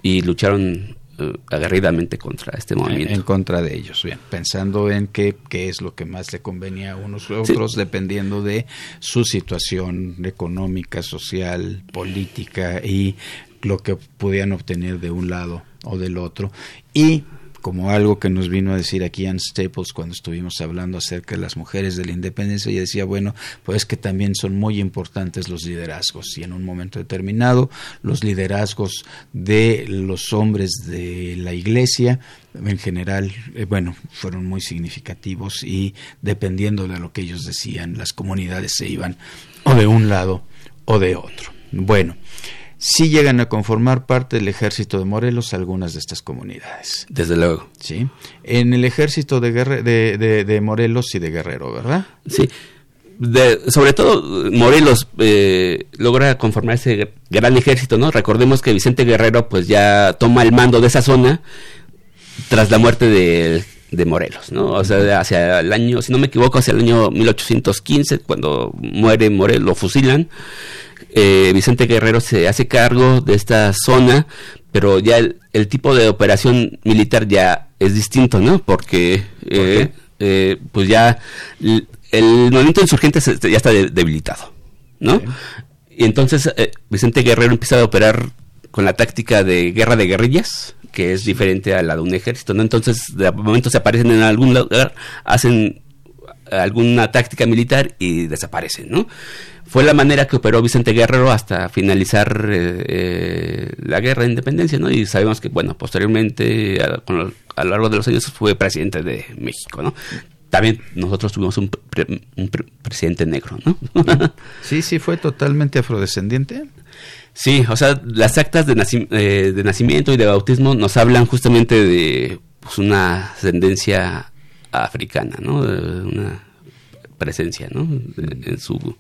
y lucharon eh, agarridamente contra este movimiento. En, contra de ellos, bien, pensando en qué, qué es lo que más le convenía a unos u otros, dependiendo de su situación económica, social, política y lo que podían obtener de un lado o del otro. Y como algo que nos vino a decir aquí Ann Staples cuando estuvimos hablando acerca de las mujeres de la independencia, ella decía, bueno, pues que también son muy importantes los liderazgos y en un momento determinado los liderazgos de los hombres de la iglesia en general, eh, bueno, fueron muy significativos y dependiendo de lo que ellos decían, las comunidades se iban o de un lado o de otro. Bueno, sí llegan a conformar parte del ejército de Morelos algunas de estas comunidades. Desde luego. Sí. En el ejército de, de, Morelos y de Guerrero, ¿verdad? Sí. sobre todo Morelos eh, logra conformar ese gran ejército, ¿no? Recordemos que Vicente Guerrero pues ya toma el mando de esa zona tras la muerte de, de Morelos, ¿no? O sea, hacia el año, si no me equivoco, hacia el año 1815, cuando muere Morelos, lo fusilan eh, Vicente Guerrero se hace cargo de esta zona, pero ya el, tipo de operación militar ya es distinto, ¿no? Porque eh, eh, pues ya el, movimiento insurgente ya está debilitado, ¿no? Y entonces Vicente Guerrero empieza a operar con la táctica de guerra de guerrillas, que es diferente a la de un ejército, ¿no? Entonces, de momento se aparecen en algún lugar, hacen alguna táctica militar y desaparecen, ¿no? Fue la manera que operó Vicente Guerrero hasta finalizar eh, eh, la guerra de independencia, ¿no? Y sabemos que, bueno, posteriormente, a, lo largo de los años, fue presidente de México, ¿no? También nosotros tuvimos un, presidente negro, ¿no? sí, sí, fue totalmente afrodescendiente. Sí, o sea, las actas de, eh, de nacimiento y de bautismo nos hablan justamente de pues, una ascendencia africana, ¿no? Una presencia, ¿no? en su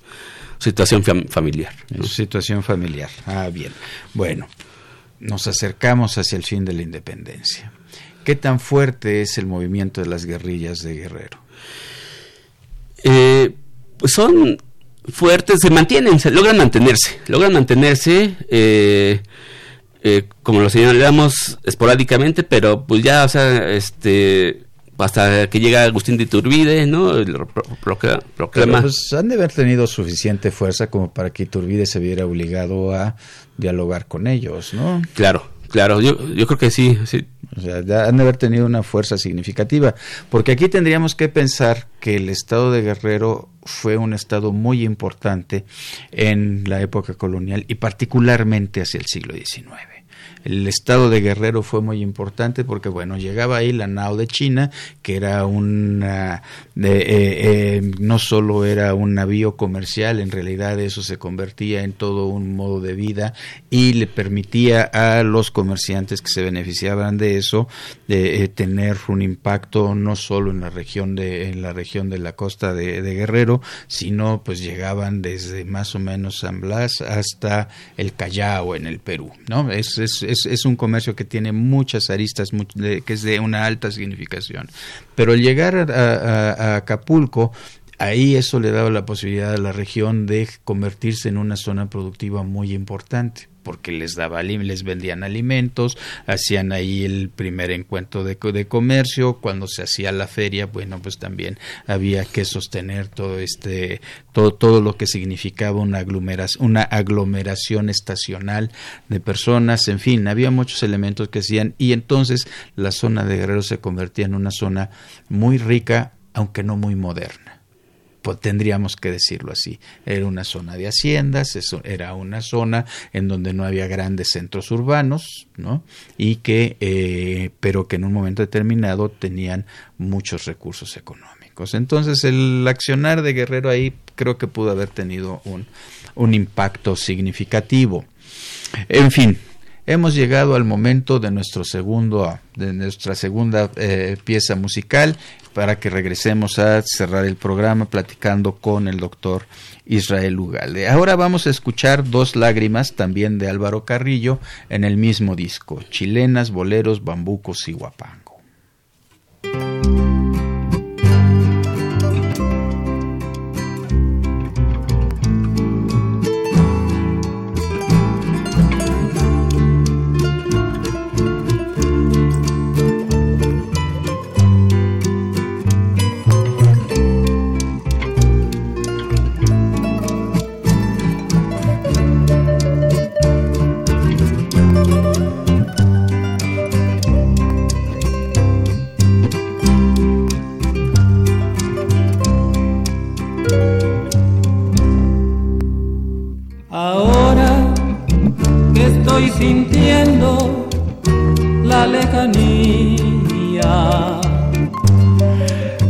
situación familiar. En su situación familiar. Ah, bien. Bueno, nos acercamos hacia el fin de la independencia. ¿Qué tan fuerte es el movimiento de las guerrillas de Guerrero? Eh, pues son fuertes, se mantienen, se logran mantenerse, logran mantenerse, eh, eh, como lo señalamos esporádicamente, pero pues ya, o sea, este, hasta que llega Agustín de Iturbide, ¿no? proclama. pues han de haber tenido suficiente fuerza como para que Iturbide se viera obligado a dialogar con ellos, ¿no? Claro, claro, yo, yo creo que sí, sí. O sea, han de haber tenido una fuerza significativa, porque aquí tendríamos que pensar que el estado de Guerrero fue un estado muy importante en la época colonial y particularmente hacia el siglo XIX el estado de Guerrero fue muy importante porque, bueno, llegaba ahí la nao de China, que era una, eh, eh, no solo era un navío comercial, en realidad eso se convertía en todo un modo de vida y le permitía a los comerciantes que se beneficiaban de eso de eh, tener un impacto no solo en la región de en la región de la costa de, Guerrero, sino pues llegaban desde más o menos San Blas hasta el Callao en el Perú, ¿no? Es, es, es, un comercio que tiene muchas aristas, que es de una alta significación. Pero al llegar a Acapulco, ahí eso le daba la posibilidad a la región de convertirse en una zona productiva muy importante porque les daba les vendían alimentos, hacían ahí el primer encuentro de, de, comercio, cuando se hacía la feria, bueno, pues también había que sostener todo este todo todo lo que significaba una aglomeración, una aglomeración estacional de personas, en fin, había muchos elementos que hacían y entonces la zona de Guerrero se convertía en una zona muy rica, aunque no muy moderna tendríamos que decirlo así. Era una zona de haciendas, eso era una zona en donde no había grandes centros urbanos, ¿no? Y que, eh, pero que en un momento determinado tenían muchos recursos económicos. Entonces el accionar de Guerrero ahí creo que pudo haber tenido un, un impacto significativo. En fin, hemos llegado al momento de nuestro segundo de nuestra segunda eh, pieza musical para que regresemos a cerrar el programa platicando con el doctor Israel Ugalde. Ahora vamos a escuchar Dos Lágrimas, también de Álvaro Carrillo, en el mismo disco, Chilenas, Boleros, Bambucos y Guapango.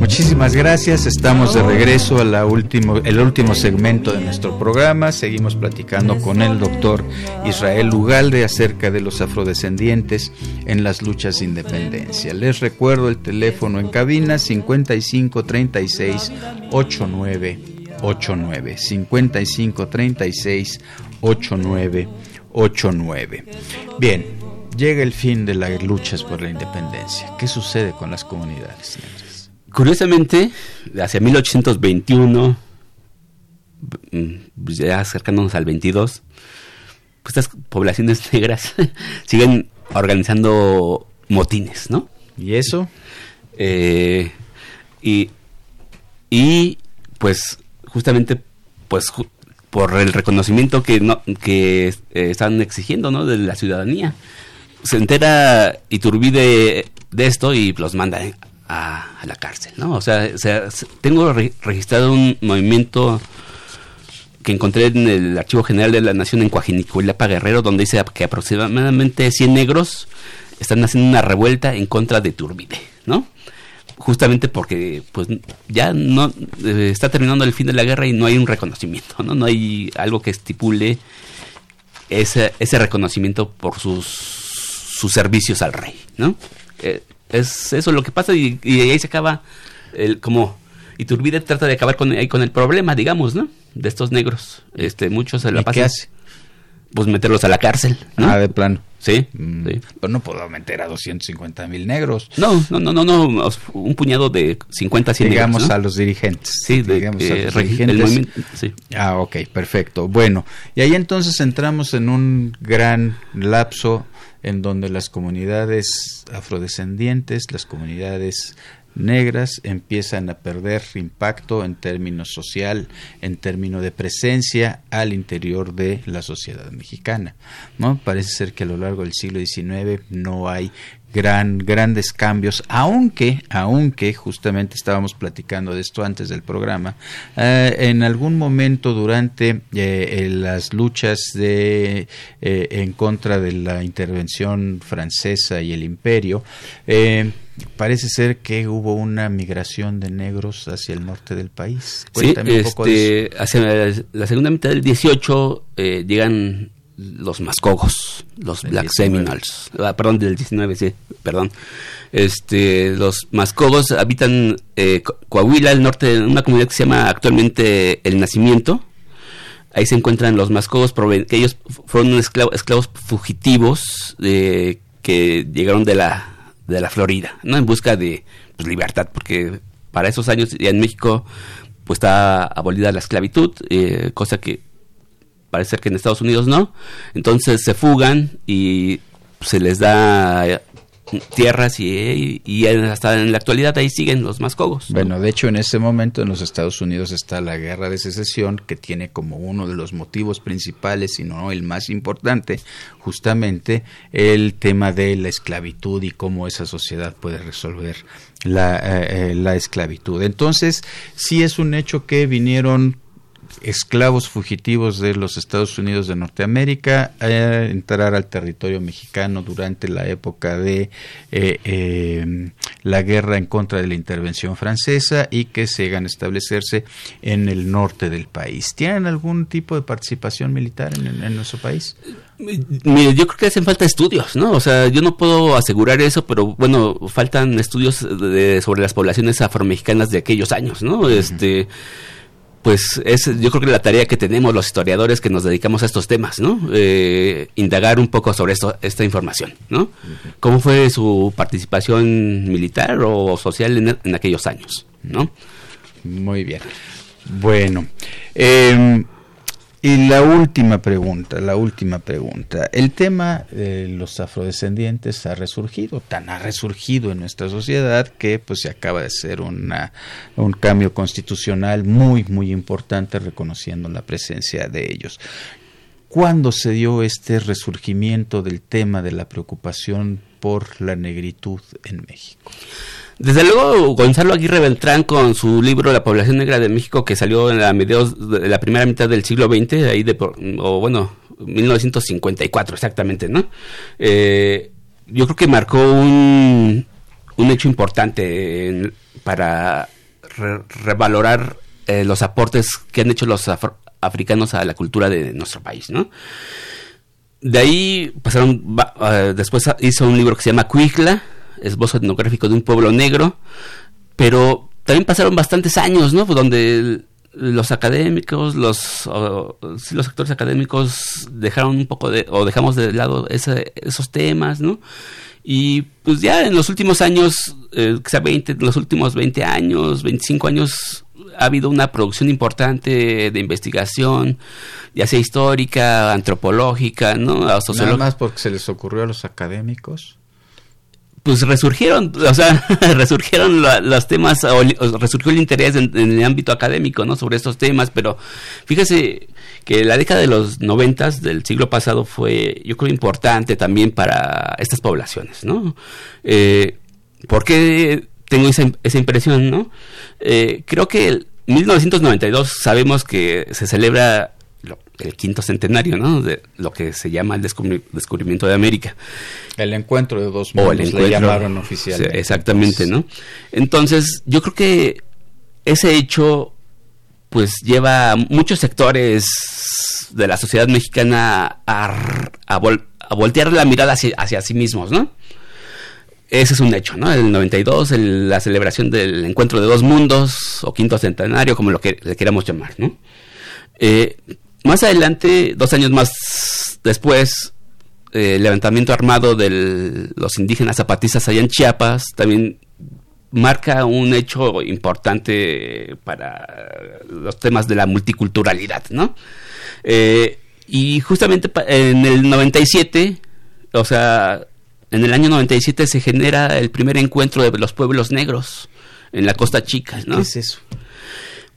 Muchísimas gracias. Estamos de regreso a la último, el último segmento de nuestro programa. Seguimos platicando con el doctor Israel Ugalde acerca de los afrodescendientes en las luchas de independencia. Les recuerdo el teléfono en cabina 55 36 89 89 55 36 89 89. Bien, llega el fin de las luchas por la independencia. ¿Qué sucede con las comunidades Curiosamente, hacia 1821, mm, ya acercándonos al 22, pues estas poblaciones negras siguen organizando motines, ¿no? ¿Y eso? Eh, y, y, pues justamente pues por el reconocimiento que no, que eh, están exigiendo ¿no? de la ciudadanía se entera Iturbide de esto y los manda a, la cárcel, ¿no? O sea, tengo registrado un movimiento que encontré en el Archivo General de la Nación en Coajinicuilapa Guerrero, donde dice que aproximadamente 100 negros están haciendo una revuelta en contra de Turbide, ¿no? Justamente porque pues ya no eh, está terminando el fin de la guerra y no hay un reconocimiento, ¿no? No hay algo que estipule ese, ese reconocimiento por sus, sus servicios al rey, ¿no? Eh, es eso lo que pasa y, ahí se acaba el como Iturbide trata de acabar con, con el problema, digamos, ¿no? De estos negros. Este, muchos se la pasan. ¿Qué hace? Pues meterlos a la cárcel. ¿no? Ah, de plano. Sí, mm, Pero no puedo meter a 250 mil negros. No, no, no, no, no, un puñado de 50, 100 Digamos a los dirigentes. Sí, digamos a los dirigentes. sí. Ah, ok, perfecto. Bueno, y ahí entonces entramos en un gran lapso en donde las comunidades afrodescendientes, las comunidades negras empiezan a perder impacto en términos social, en términos de presencia al interior de la sociedad mexicana. ¿no? Parece ser que a lo largo del siglo XIX no hay gran, grandes cambios, aunque, aunque justamente estábamos platicando de esto antes del programa, eh, en algún momento durante eh, las luchas de, eh, en contra de la intervención francesa y el imperio, parece ser que hubo una migración de negros hacia el norte del país. Cuéntame un poco de este, hacia la segunda mitad del 18 llegan los Mascogos, los Black Seminoles, ah, perdón, del 19, sí, perdón. Este, los Mascogos habitan eh, Coahuila, el norte, de una comunidad que se llama actualmente El Nacimiento. Ahí se encuentran los Mascogos, que ellos fueron esclavos fugitivos que llegaron de la, de la Florida, ¿no? En busca de pues, libertad, porque para esos años ya en México pues está abolida la esclavitud, eh, cosa que parece que en Estados Unidos no. Entonces se fugan y se les da tierras y, hasta en la actualidad ahí siguen los mascogos. Bueno, de hecho en ese momento en los Estados Unidos está la guerra de secesión que tiene como uno de los motivos principales, y no el más importante, justamente el tema de la esclavitud y cómo esa sociedad puede resolver la, eh, eh, la esclavitud. Entonces, sí es un hecho que vinieron esclavos fugitivos de los Estados Unidos de Norteamérica a entrar al territorio mexicano durante la época de eh, eh, la guerra en contra de la intervención francesa y que se llegan a establecerse en el norte del país. ¿Tienen algún tipo de participación militar en, nuestro país? Mire, yo creo que hacen falta estudios, ¿no? O sea, yo no puedo asegurar eso, pero bueno, faltan estudios sobre las poblaciones afromexicanas de aquellos años, ¿no? Este pues es yo creo que la tarea que tenemos los historiadores que nos dedicamos a estos temas, ¿no? Eh, indagar un poco sobre esto, esta información, ¿no? ¿Cómo fue su participación militar o social en, aquellos años, ¿no? Muy bien. Bueno, eh, y la última pregunta, la última pregunta. El tema de los afrodescendientes ha resurgido, tan ha resurgido en nuestra sociedad que pues se acaba de hacer una, un cambio constitucional muy, muy importante reconociendo la presencia de ellos. ¿Cuándo se dio este resurgimiento del tema de la preocupación por la negritud en México? Desde luego, Gonzalo Aguirre Beltrán con su libro La población negra de México que salió en la mediados de la primera mitad del siglo XX, ahí de, o bueno, 1954 exactamente, ¿no? Eh, yo creo que marcó un, un hecho importante para revalorar eh, los aportes que han hecho los africanos a la cultura de nuestro país, ¿no? De ahí pasaron, uh, después hizo un libro que se llama Cuicla, esbozo etnográfico de un pueblo negro, pero también pasaron bastantes años, ¿no? Donde los académicos, los, los actores académicos dejaron un poco de, o dejamos de lado esos temas, ¿no? Y pues ya en los últimos años, eh, quizá 20, los últimos 20 años, 25 años, ha habido una producción importante de investigación, ya sea histórica, antropológica, ¿no? Nada más porque se les ocurrió a los académicos pues resurgieron, o sea, resurgieron los temas, o, resurgió el interés en, el ámbito académico, ¿no? Sobre estos temas, pero fíjese que la década de los noventas del siglo pasado fue, yo creo, importante también para estas poblaciones, ¿no? Eh, ¿Por qué tengo esa, impresión, no? Eh, creo que en 1992 sabemos que se celebra el quinto centenario, ¿no? De lo que se llama el descubrimiento de América. El encuentro de dos mundos, o el encuentro, llamaron oficialmente. exactamente, ¿no? Entonces, yo creo que ese hecho, pues, lleva a muchos sectores de la sociedad mexicana a, a, voltear la mirada hacia, hacia, sí mismos, ¿no? Ese es un hecho, ¿no? El 92, la celebración del encuentro de dos mundos, o quinto centenario, como lo que le queramos llamar, ¿no? Eh, más adelante, dos años más después, el levantamiento armado de los indígenas zapatistas allá en Chiapas también marca un hecho importante para los temas de la multiculturalidad, ¿no? Eh, y justamente en el 97, o sea, en el año 97 se genera el primer encuentro de los pueblos negros en la Costa Chica, ¿no? ¿Qué es eso?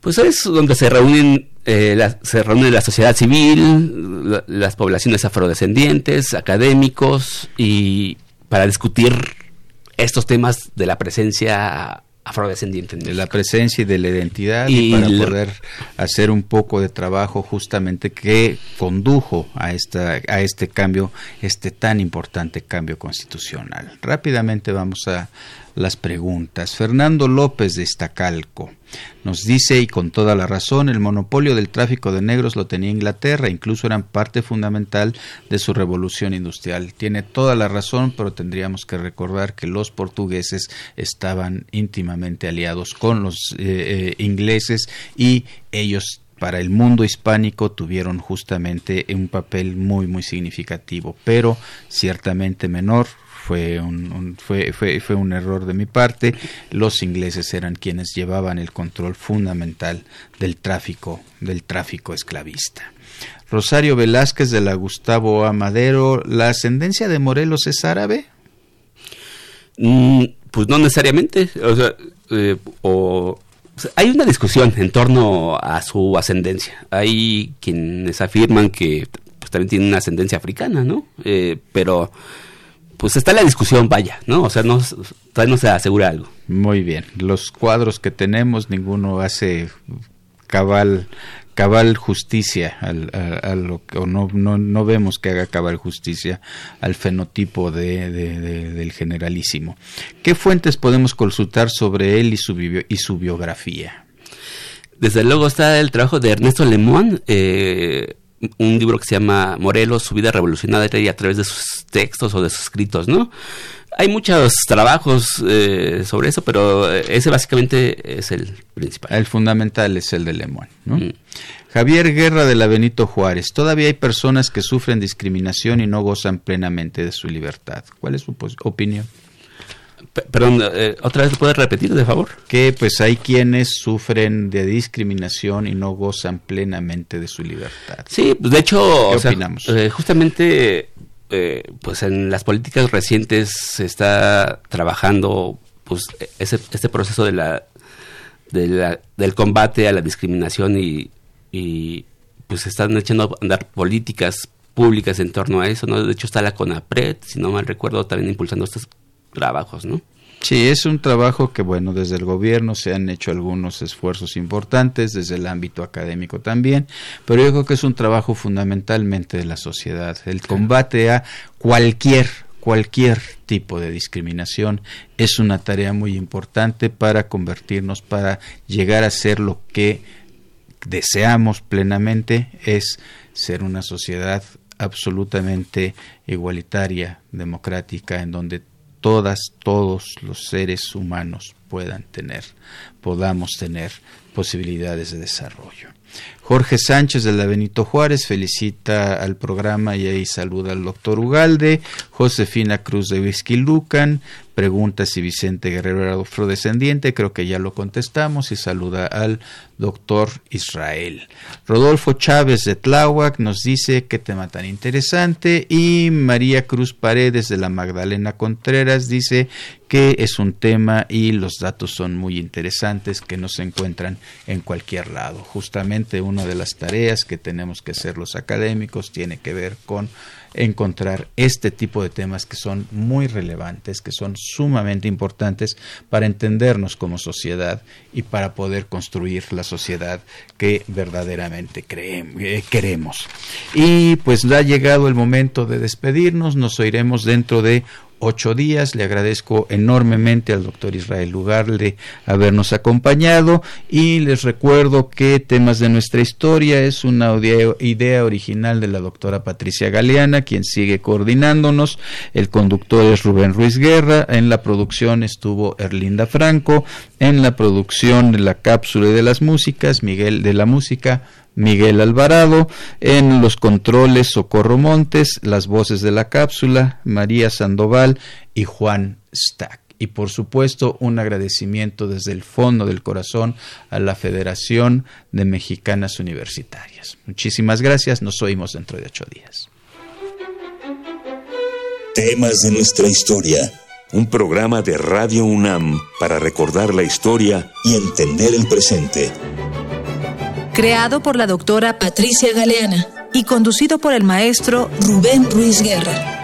Pues es donde se reúnen eh, la, se reúne la sociedad civil, las poblaciones afrodescendientes, académicos, y para discutir estos temas de la presencia afrodescendiente. De la presencia y de la identidad y, para poder hacer un poco de trabajo justamente que condujo a, esta, a este cambio, este tan importante cambio constitucional. Rápidamente vamos a las preguntas. Fernando López de Estacalco nos dice, y con toda la razón, el monopolio del tráfico de negros lo tenía Inglaterra, incluso eran parte fundamental de su revolución industrial. Tiene toda la razón, pero tendríamos que recordar que los portugueses estaban íntimamente aliados con los eh, eh, ingleses y ellos para el mundo hispánico tuvieron justamente un papel muy muy significativo, pero ciertamente menor fue un, fue, fue, fue un error de mi parte. Los ingleses eran quienes llevaban el control fundamental del tráfico, del tráfico esclavista. Rosario Velázquez de la Gustavo Amadero, ¿la ascendencia de Morelos es árabe? Mm, pues no necesariamente, o sea, eh, hay una discusión en torno a su ascendencia. Hay quienes afirman que pues, también tiene una ascendencia africana, ¿no? Eh, pero pues está la discusión, vaya, ¿no? O sea, no, todavía no se asegura algo. Muy bien. Los cuadros que tenemos, ninguno hace cabal cabal justicia al, a, lo o no, no, no, vemos que haga cabal justicia al fenotipo de, del generalísimo. ¿Qué fuentes podemos consultar sobre él y su, y su biografía? Desde luego está el trabajo de Ernesto Lemón, eh, un libro que se llama Morelos, su vida revolucionaria a través de sus textos o de sus escritos, ¿no? Hay muchos trabajos eh, sobre eso, pero eh, ese básicamente es el principal. El fundamental es el de Lemón, ¿no? Mm. Javier Guerra de la Benito Juárez. Todavía hay personas que sufren discriminación y no gozan plenamente de su libertad. ¿Cuál es su opinión? Perdón, eh, otra vez puedes repetir, de favor. Que pues hay quienes sufren de discriminación y no gozan plenamente de su libertad. Sí, pues de hecho, eh, justamente, eh, pues en las políticas recientes se está trabajando, pues ese, este proceso de la, del combate a la discriminación y, y pues se están echando a andar políticas públicas en torno a eso, ¿no? De hecho está la CONAPRED, si no mal recuerdo, también impulsando estos trabajos, ¿no? Sí, es un trabajo que, bueno, desde el gobierno se han hecho algunos esfuerzos importantes, desde el ámbito académico también, pero yo creo que es un trabajo fundamentalmente de la sociedad, el combate a cualquier cualquier tipo de discriminación es una tarea muy importante para convertirnos, para llegar a ser lo que deseamos plenamente, es ser una sociedad absolutamente igualitaria, democrática, en donde todas, todos los seres humanos puedan tener, podamos tener posibilidades de desarrollo. Jorge Sánchez de la Benito Juárez felicita al programa y ahí saluda al doctor Ugalde. Josefina Cruz de Whisky Lucan pregunta si Vicente Guerrero era afrodescendiente, creo que ya lo contestamos y saluda al doctor Israel. Rodolfo Chávez de Tláhuac nos dice qué tema tan interesante y María Cruz Paredes de la Magdalena Contreras dice que es un tema y los datos son muy interesantes que no se encuentran en cualquier lado. Justamente una de las tareas que tenemos que hacer los académicos tiene que ver con encontrar este tipo de temas que son muy relevantes, que son sumamente importantes para entendernos como sociedad y para poder construir la sociedad que verdaderamente eh, queremos. Y pues ha llegado el momento de despedirnos, nos oiremos dentro de ocho días. Le agradezco enormemente al doctor Israel Lugarle habernos acompañado y les recuerdo que Temas de nuestra historia es una idea original de la doctora Patricia Galeana, quien sigue coordinándonos. El conductor es Rubén Ruiz Guerra. En la producción estuvo Erlinda Franco. En la producción de la cápsula de las músicas, Miguel de la Música. Miguel Alvarado, en los controles Socorro Montes, las voces de la cápsula, María Sandoval y Juan Stack. Y por supuesto un agradecimiento desde el fondo del corazón a la Federación de Mexicanas Universitarias. Muchísimas gracias, nos oímos dentro de ocho días. Temas de nuestra historia. Un programa de Radio UNAM para recordar la historia y entender el presente creado por la doctora Patricia Galeana y conducido por el maestro Rubén Ruiz Guerra.